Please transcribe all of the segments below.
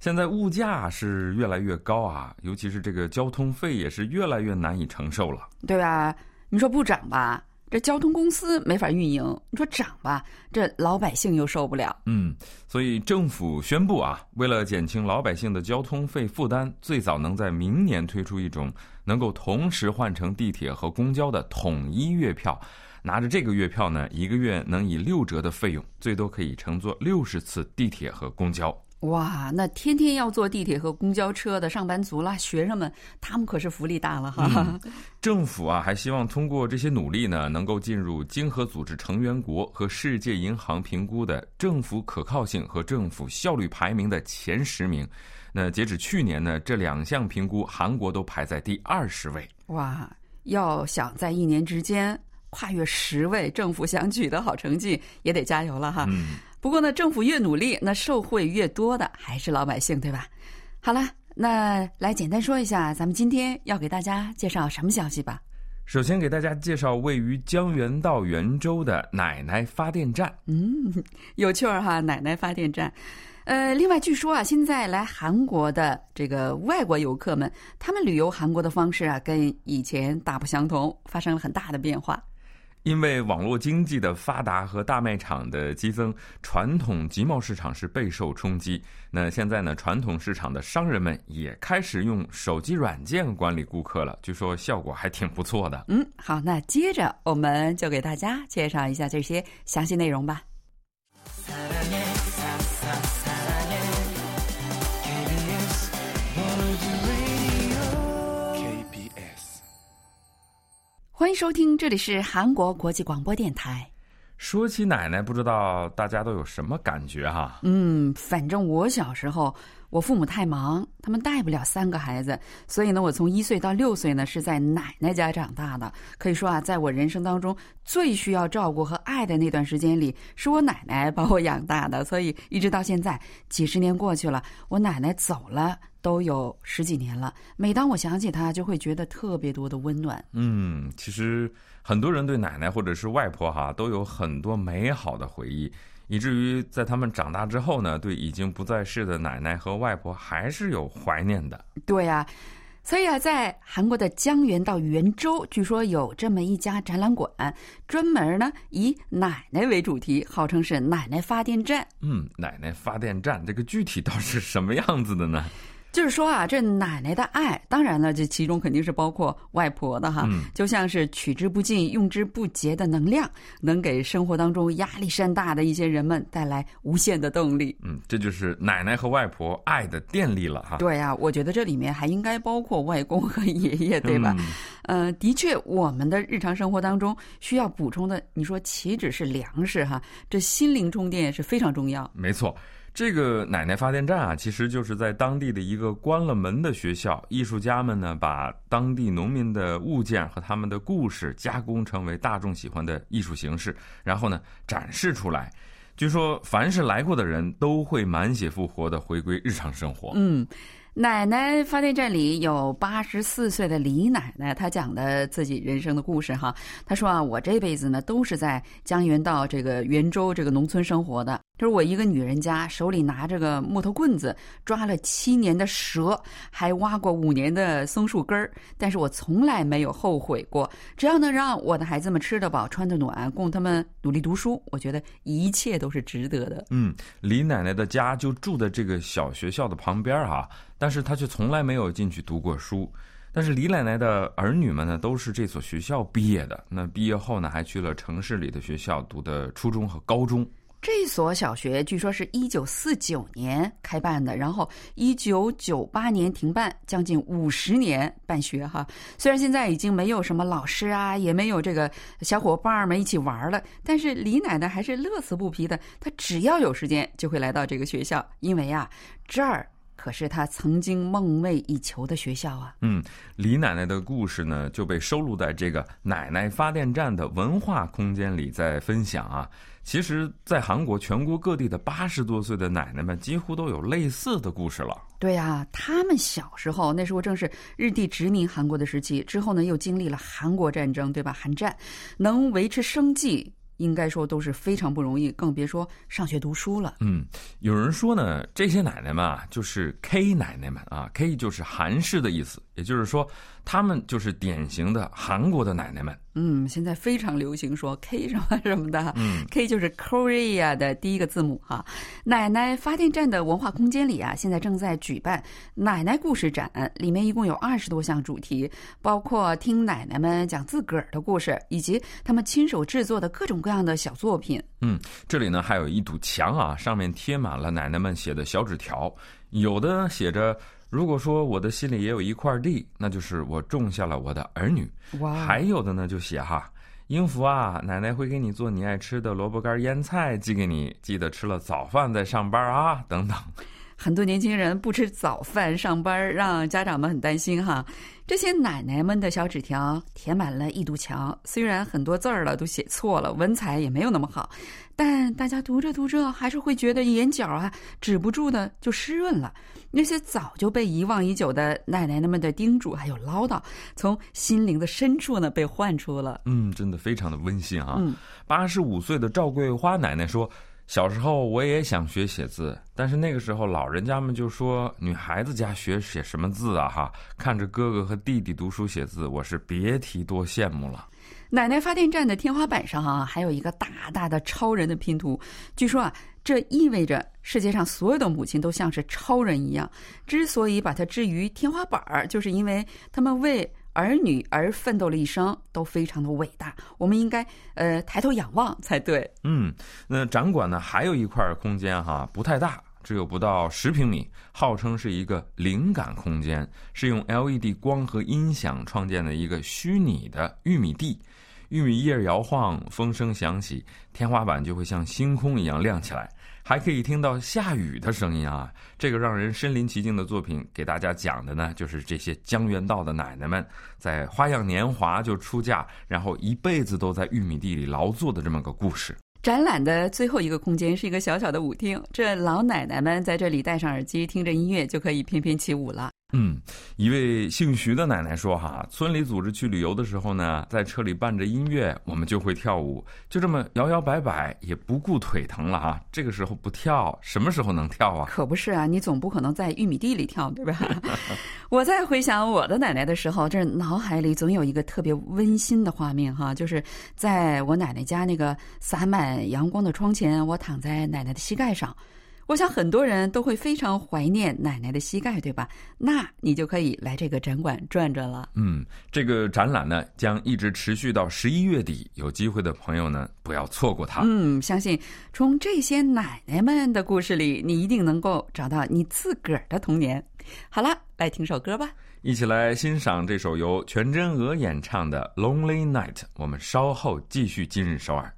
现在物价是越来越高啊，尤其是这个交通费也是越来越难以承受了。对吧？你说不涨吧，这交通公司没法运营；你说涨吧，这老百姓又受不了。嗯，所以政府宣布啊，为了减轻老百姓的交通费负担，最早能在明年推出一种能够同时换乘地铁和公交的统一月票。拿着这个月票呢，一个月能以六折的费用，最多可以乘坐六十次地铁和公交。哇，那天天要坐地铁和公交车的上班族啦，学生们，他们可是福利大了哈。政府啊，还希望通过这些努力呢，能够进入经合组织成员国和世界银行评估的政府可靠性和政府效率排名的前十名。那截止去年呢，这两项评估，韩国都排在第二十位。哇，要想在一年之间跨越十位，政府想取得好成绩，也得加油了哈。不过呢，政府越努力，那受惠越多的还是老百姓，对吧？好了，那来简单说一下，咱们今天要给大家介绍什么消息吧。首先给大家介绍位于江原道元州的奶奶发电站。嗯，有趣儿哈，奶奶发电站。呃，另外据说啊，现在来韩国的这个外国游客们，他们旅游韩国的方式啊，跟以前大不相同，发生了很大的变化。因为网络经济的发达和大卖场的激增，传统集贸市场是备受冲击。那现在呢，传统市场的商人们也开始用手机软件管理顾客了，据说效果还挺不错的。嗯，好，那接着我们就给大家介绍一下这些详细内容吧。欢迎收听，这里是韩国国际广播电台。说起奶奶，不知道大家都有什么感觉哈？嗯，反正我小时候。我父母太忙，他们带不了三个孩子，所以呢，我从一岁到六岁呢是在奶奶家长大的。可以说啊，在我人生当中最需要照顾和爱的那段时间里，是我奶奶把我养大的。所以一直到现在，几十年过去了，我奶奶走了都有十几年了。每当我想起她，就会觉得特别多的温暖。嗯，其实很多人对奶奶或者是外婆哈都有很多美好的回忆。以至于在他们长大之后呢，对已经不在世的奶奶和外婆还是有怀念的。对呀，所以啊，在韩国的江原到元州，据说有这么一家展览馆，专门呢以奶奶为主题，号称是奶奶发电站。嗯，奶奶发电站这个具体到是什么样子的呢？就是说啊，这奶奶的爱，当然了，这其中肯定是包括外婆的哈，就像是取之不尽、用之不竭的能量，能给生活当中压力山大的一些人们带来无限的动力。嗯，这就是奶奶和外婆爱的电力了哈。对呀，我觉得这里面还应该包括外公和爷爷，对吧？呃，的确，我们的日常生活当中需要补充的，你说岂止是粮食哈？这心灵充电是非常重要。没错。这个奶奶发电站啊，其实就是在当地的一个关了门的学校。艺术家们呢，把当地农民的物件和他们的故事加工成为大众喜欢的艺术形式，然后呢展示出来。据说，凡是来过的人都会满血复活的回归日常生活。嗯。奶奶发电站里有八十四岁的李奶奶，她讲的自己人生的故事哈。她说啊，我这辈子呢都是在江原道这个元州这个农村生活的。就是我一个女人家，手里拿着个木头棍子，抓了七年的蛇，还挖过五年的松树根儿，但是我从来没有后悔过。只要能让我的孩子们吃得饱、穿得暖，供他们努力读书，我觉得一切都是值得的。嗯，李奶奶的家就住在这个小学校的旁边哈。但是她却从来没有进去读过书，但是李奶奶的儿女们呢，都是这所学校毕业的。那毕业后呢，还去了城市里的学校读的初中和高中。这所小学据说是一九四九年开办的，然后一九九八年停办，将近五十年办学哈。虽然现在已经没有什么老师啊，也没有这个小伙伴们一起玩了，但是李奶奶还是乐此不疲的。她只要有时间就会来到这个学校，因为啊，这儿。可是她曾经梦寐以求的学校啊。嗯，李奶奶的故事呢，就被收录在这个奶奶发电站的文化空间里，在分享啊。其实，在韩国全国各地的八十多岁的奶奶们，几乎都有类似的故事了。对呀，他们小时候那时候正是日帝殖民韩国的时期，之后呢又经历了韩国战争，对吧？韩战能维持生计。应该说都是非常不容易，更别说上学读书了。嗯，有人说呢，这些奶奶们啊，就是 K 奶奶们啊，K 就是韩式的意思，也就是说，他们就是典型的韩国的奶奶们。嗯，现在非常流行说 K 什么 什么的，嗯，K 就是 Korea 的第一个字母哈。奶奶发电站的文化空间里啊，现在正在举办奶奶故事展，里面一共有二十多项主题，包括听奶奶们讲自个儿的故事，以及他们亲手制作的各种各样的小作品。嗯，这里呢还有一堵墙啊，上面贴满了奶奶们写的小纸条，有的写着。如果说我的心里也有一块地，那就是我种下了我的儿女。哇！还有的呢，就写哈，英福啊，奶奶会给你做你爱吃的萝卜干腌菜寄给你，记得吃了早饭再上班啊，等等。很多年轻人不吃早饭上班，让家长们很担心哈。这些奶奶们的小纸条填满了一堵墙，虽然很多字儿了都写错了，文采也没有那么好，但大家读着读着还是会觉得眼角啊止不住的就湿润了。那些早就被遗忘已久的奶奶们的叮嘱还有唠叨，从心灵的深处呢被唤出了。嗯，真的非常的温馨啊。八十五岁的赵桂花奶奶说：“小时候我也想学写字，但是那个时候老人家们就说女孩子家学写什么字啊？哈，看着哥哥和弟弟读书写字，我是别提多羡慕了。”奶奶发电站的天花板上啊，还有一个大大的超人的拼图。据说啊，这意味着世界上所有的母亲都像是超人一样。之所以把它置于天花板儿，就是因为他们为儿女而奋斗了一生，都非常的伟大。我们应该呃抬头仰望才对。嗯，那展馆呢还有一块空间哈，不太大，只有不到十平米，号称是一个灵感空间，是用 LED 光和音响创建的一个虚拟的玉米地。玉米叶摇晃，风声响起，天花板就会像星空一样亮起来，还可以听到下雨的声音啊！这个让人身临其境的作品，给大家讲的呢，就是这些江原道的奶奶们在花样年华就出嫁，然后一辈子都在玉米地里劳作的这么个故事。展览的最后一个空间是一个小小的舞厅，这老奶奶们在这里戴上耳机，听着音乐就可以翩翩起舞了。嗯，一位姓徐的奶奶说：“哈，村里组织去旅游的时候呢，在车里伴着音乐，我们就会跳舞，就这么摇摇摆摆，也不顾腿疼了啊。这个时候不跳，什么时候能跳啊？可不是啊，你总不可能在玉米地里跳，对吧？我在回想我的奶奶的时候，这脑海里总有一个特别温馨的画面哈，就是在我奶奶家那个洒满阳光的窗前，我躺在奶奶的膝盖上。”我想很多人都会非常怀念奶奶的膝盖，对吧？那你就可以来这个展馆转转了。嗯，这个展览呢将一直持续到十一月底，有机会的朋友呢不要错过它。嗯，相信从这些奶奶们的故事里，你一定能够找到你自个儿的童年。好了，来听首歌吧，一起来欣赏这首由全真娥演唱的《Lonely Night》。我们稍后继续今日首尔。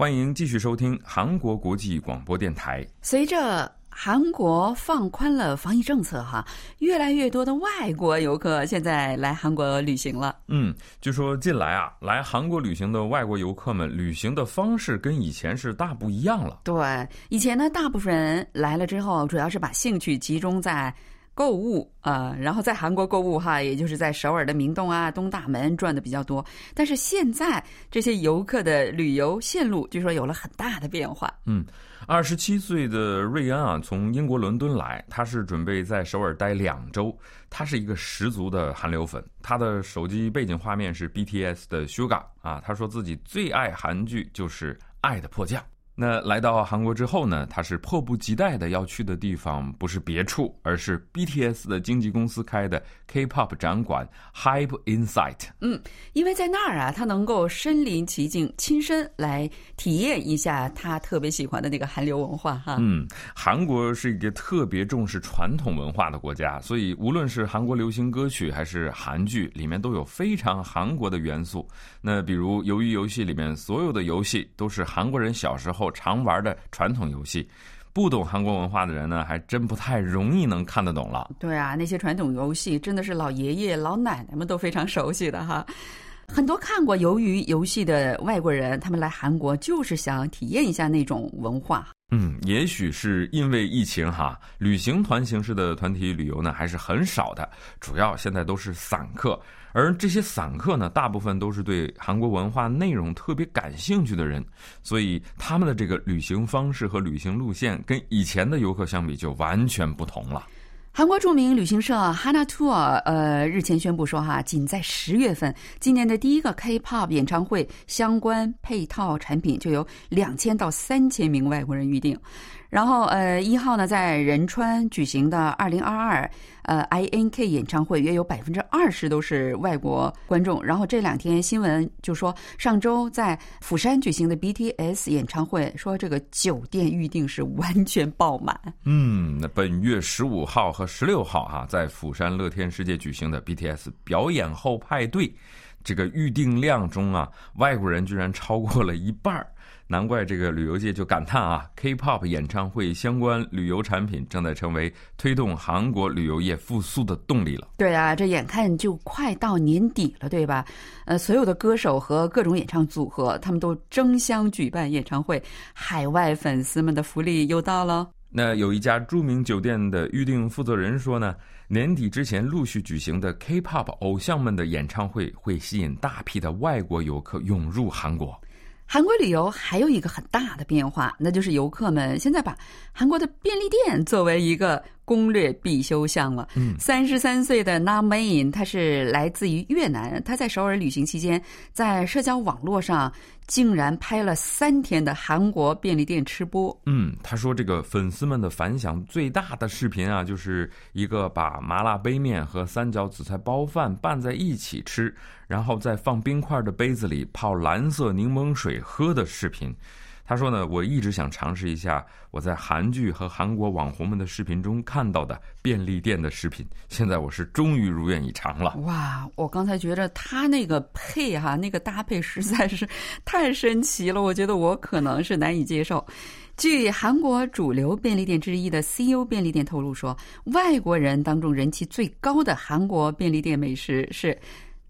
欢迎继续收听韩国国际广播电台。随着韩国放宽了防疫政策，哈，越来越多的外国游客现在来韩国旅行了。嗯，据说近来啊，来韩国旅行的外国游客们旅行的方式跟以前是大不一样了。对，以前呢，大部分人来了之后，主要是把兴趣集中在。购物啊，然后在韩国购物哈，也就是在首尔的明洞啊、东大门转的比较多。但是现在这些游客的旅游线路，据说有了很大的变化。嗯，二十七岁的瑞安啊，从英国伦敦来，他是准备在首尔待两周。他是一个十足的韩流粉，他的手机背景画面是 BTS 的 Suga 啊。他说自己最爱韩剧就是《爱的迫降》。那来到韩国之后呢，他是迫不及待的要去的地方不是别处，而是 BTS 的经纪公司开的 K-pop 展馆 Hype Insight。嗯，因为在那儿啊，他能够身临其境，亲身来体验一下他特别喜欢的那个韩流文化哈。嗯，韩国是一个特别重视传统文化的国家，所以无论是韩国流行歌曲还是韩剧，里面都有非常韩国的元素。那比如《鱿鱼游戏》里面所有的游戏都是韩国人小时候。常玩的传统游戏，不懂韩国文化的人呢，还真不太容易能看得懂了。对啊，那些传统游戏真的是老爷爷老奶奶们都非常熟悉的哈。很多看过《鱿鱼游戏》的外国人，他们来韩国就是想体验一下那种文化。嗯，也许是因为疫情哈，旅行团形式的团体旅游呢还是很少的，主要现在都是散客。而这些散客呢，大部分都是对韩国文化内容特别感兴趣的人，所以他们的这个旅行方式和旅行路线跟以前的游客相比就完全不同了。韩国著名旅行社 Hana Tour 呃日前宣布说哈，仅在十月份，今年的第一个 K-pop 演唱会相关配套产品就有两千到三千名外国人预定。然后，呃，一号呢，在仁川举行的二零二二呃 I N K 演唱会，约有百分之二十都是外国观众。然后这两天新闻就说，上周在釜山举行的 B T S 演唱会，说这个酒店预定是完全爆满。嗯，那本月十五号和十六号哈，在釜山乐天世界举行的 B T S 表演后派对，这个预定量中啊，外国人居然超过了一半儿。难怪这个旅游界就感叹啊，K-pop 演唱会相关旅游产品正在成为推动韩国旅游业复苏的动力了。对啊，这眼看就快到年底了，对吧？呃，所有的歌手和各种演唱组合，他们都争相举办演唱会，海外粉丝们的福利又到了。那有一家著名酒店的预订负责人说呢，年底之前陆续举行的 K-pop 偶像们的演唱会会吸引大批的外国游客涌入韩国。韩国旅游还有一个很大的变化，那就是游客们现在把韩国的便利店作为一个。攻略必修项了。嗯，三十三岁的 Na Main，他是来自于越南。他在首尔旅行期间，在社交网络上竟然拍了三天的韩国便利店吃播。嗯，他说这个粉丝们的反响最大的视频啊，就是一个把麻辣杯面和三角紫菜包饭拌在一起吃，然后在放冰块的杯子里泡蓝色柠檬水喝的视频。他说呢，我一直想尝试一下我在韩剧和韩国网红们的视频中看到的便利店的食品，现在我是终于如愿以偿了。哇，我刚才觉得他那个配哈，那个搭配实在是太神奇了，我觉得我可能是难以接受。据韩国主流便利店之一的 CU 便利店透露说，外国人当中人气最高的韩国便利店美食是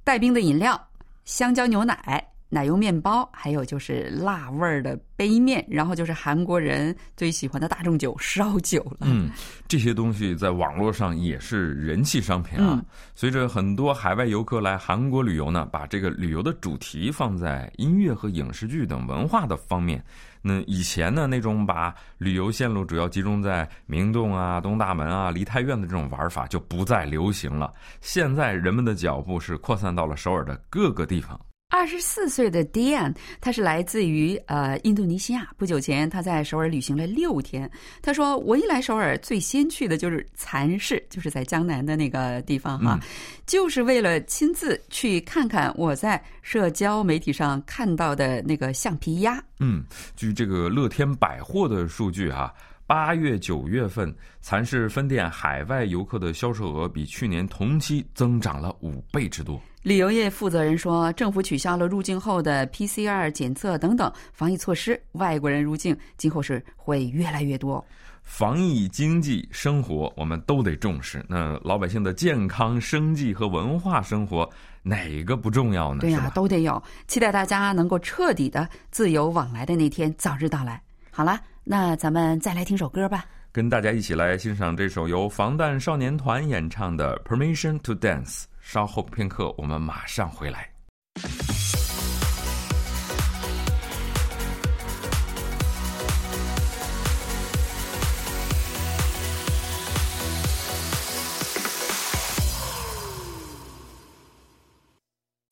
带冰的饮料、香蕉牛奶。奶油面包，还有就是辣味儿的杯面，然后就是韩国人最喜欢的大众酒烧酒了。嗯，这些东西在网络上也是人气商品啊。随着很多海外游客来韩国旅游呢，把这个旅游的主题放在音乐和影视剧等文化的方面。那以前呢，那种把旅游线路主要集中在明洞啊、东大门啊、梨泰院的这种玩法就不再流行了。现在人们的脚步是扩散到了首尔的各个地方。二十四岁的 Dian，他是来自于呃印度尼西亚。不久前，他在首尔旅行了六天。他说：“我一来首尔，最先去的就是蚕市，就是在江南的那个地方哈，就是为了亲自去看看我在社交媒体上看到的那个橡皮鸭。”嗯，据这个乐天百货的数据哈。八月、九月份，蚕市分店海外游客的销售额比去年同期增长了五倍之多。旅游业负责人说，政府取消了入境后的 PCR 检测等等防疫措施，外国人入境今后是会越来越多。防疫、经济、生活，我们都得重视。那老百姓的健康、生计和文化生活，哪个不重要呢？对呀，都得有。期待大家能够彻底的自由往来的那天早日到来。好了。那咱们再来听首歌吧，跟大家一起来欣赏这首由防弹少年团演唱的《Permission to Dance》。稍后片刻，我们马上回来。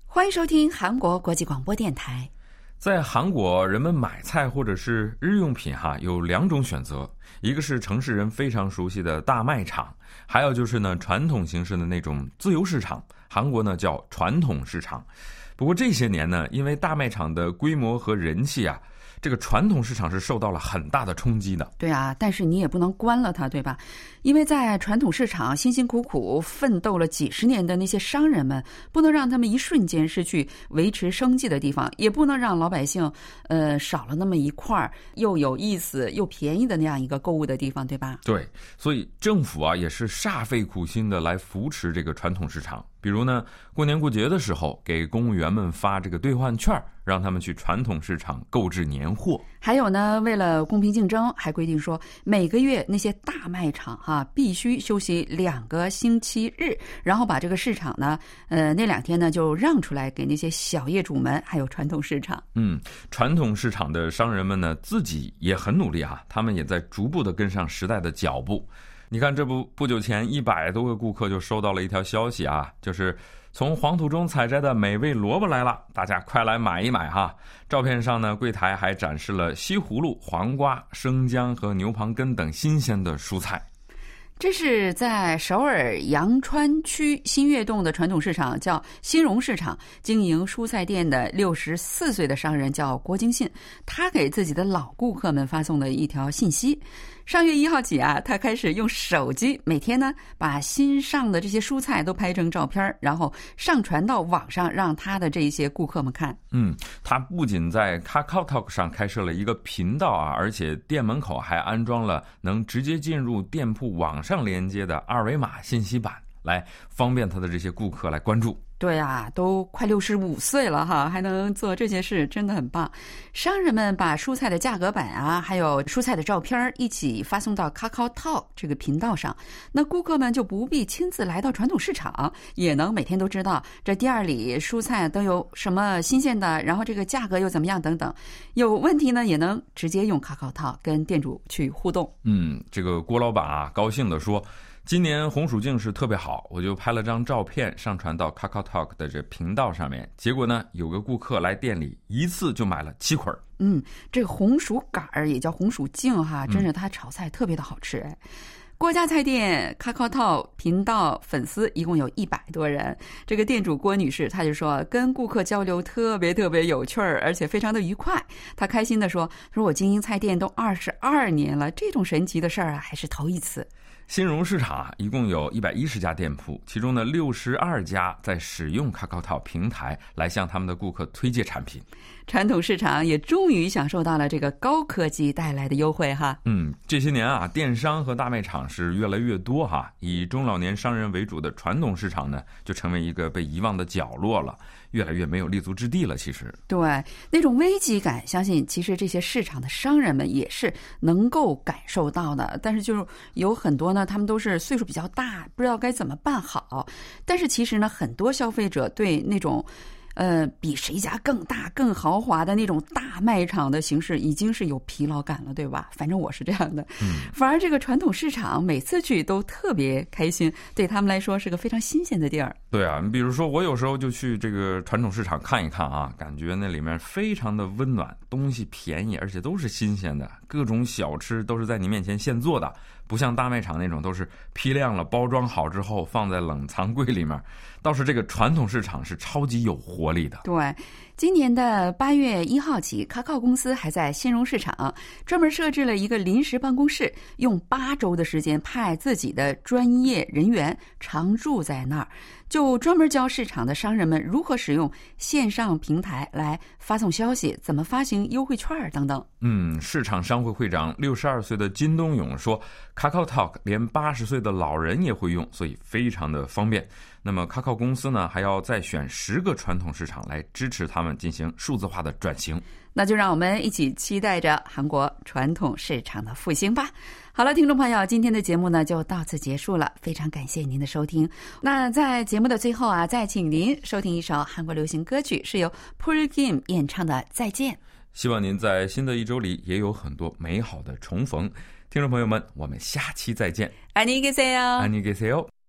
欢迎收听韩国国际广播电台。在韩国，人们买菜或者是日用品哈，有两种选择，一个是城市人非常熟悉的大卖场，还有就是呢传统形式的那种自由市场，韩国呢叫传统市场。不过这些年呢，因为大卖场的规模和人气啊。这个传统市场是受到了很大的冲击的。对啊，但是你也不能关了它，对吧？因为在传统市场辛辛苦苦奋斗了几十年的那些商人们，不能让他们一瞬间失去维持生计的地方，也不能让老百姓呃少了那么一块又有意思又便宜的那样一个购物的地方，对吧？对，所以政府啊也是煞费苦心的来扶持这个传统市场。比如呢，过年过节的时候，给公务员们发这个兑换券，让他们去传统市场购置年货。还有呢，为了公平竞争，还规定说每个月那些大卖场哈必须休息两个星期日，然后把这个市场呢，呃，那两天呢就让出来给那些小业主们，还有传统市场。嗯，传统市场的商人们呢，自己也很努力啊，他们也在逐步的跟上时代的脚步。你看，这不不久前，一百多个顾客就收到了一条消息啊，就是从黄土中采摘的美味萝卜来了，大家快来买一买哈！照片上呢，柜台还展示了西葫芦、黄瓜、生姜和牛蒡根等新鲜的蔬菜。这是在首尔阳川区新月洞的传统市场，叫新荣市场，经营蔬菜店的六十四岁的商人叫郭京信，他给自己的老顾客们发送的一条信息。上月一号起啊，他开始用手机每天呢把新上的这些蔬菜都拍成照片，然后上传到网上，让他的这一些顾客们看。嗯，他不仅在 Kakao Talk 上开设了一个频道啊，而且店门口还安装了能直接进入店铺网上连接的二维码信息板，来方便他的这些顾客来关注。对啊，都快六十五岁了哈，还能做这些事，真的很棒。商人们把蔬菜的价格板啊，还有蔬菜的照片一起发送到 Kakao Talk 这个频道上，那顾客们就不必亲自来到传统市场，也能每天都知道这店儿里蔬菜都有什么新鲜的，然后这个价格又怎么样等等。有问题呢，也能直接用 Kakao Talk 跟店主去互动。嗯，这个郭老板啊，高兴地说。今年红薯净是特别好，我就拍了张照片上传到 Kakao Talk 的这频道上面。结果呢，有个顾客来店里一次就买了七捆儿。嗯，这个红薯杆儿也叫红薯茎哈，真是它炒菜特别的好吃哎。郭家菜店 Kakao Talk 频道粉丝一共有一百多人。这个店主郭女士，她就说跟顾客交流特别特别有趣儿，而且非常的愉快。她开心的说：“说我经营菜店都二十二年了，这种神奇的事儿啊，还是头一次。”新荣市场啊，一共有一百一十家店铺，其中的六十二家在使用卡扣套平台来向他们的顾客推介产品。传统市场也终于享受到了这个高科技带来的优惠哈。嗯，这些年啊，电商和大卖场是越来越多哈，以中老年商人为主的传统市场呢，就成为一个被遗忘的角落了。越来越没有立足之地了。其实，对那种危机感，相信其实这些市场的商人们也是能够感受到的。但是，就是有很多呢，他们都是岁数比较大，不知道该怎么办好。但是，其实呢，很多消费者对那种。呃，比谁家更大、更豪华的那种大卖场的形式，已经是有疲劳感了，对吧？反正我是这样的。嗯，反而这个传统市场，每次去都特别开心，对他们来说是个非常新鲜的地儿。对啊，你比如说，我有时候就去这个传统市场看一看啊，感觉那里面非常的温暖，东西便宜，而且都是新鲜的，各种小吃都是在你面前现做的。不像大卖场那种都是批量了、包装好之后放在冷藏柜里面，倒是这个传统市场是超级有活力的。对，今年的八月一号起，卡靠公司还在新荣市场专门设置了一个临时办公室，用八周的时间派自己的专业人员常驻在那儿。就专门教市场的商人们如何使用线上平台来发送消息，怎么发行优惠券等等。嗯，市场商会会长六十二岁的金东勇说：“Kakao Talk 连八十岁的老人也会用，所以非常的方便。那么，Kakao 公司呢，还要再选十个传统市场来支持他们进行数字化的转型。那就让我们一起期待着韩国传统市场的复兴吧。”好了，听众朋友，今天的节目呢就到此结束了，非常感谢您的收听。那在节目的最后啊，再请您收听一首韩国流行歌曲，是由 Paul Kim 演唱的《再见》。希望您在新的一周里也有很多美好的重逢。听众朋友们，我们下期再见。안녕히계세 요。 안녕히계세 요。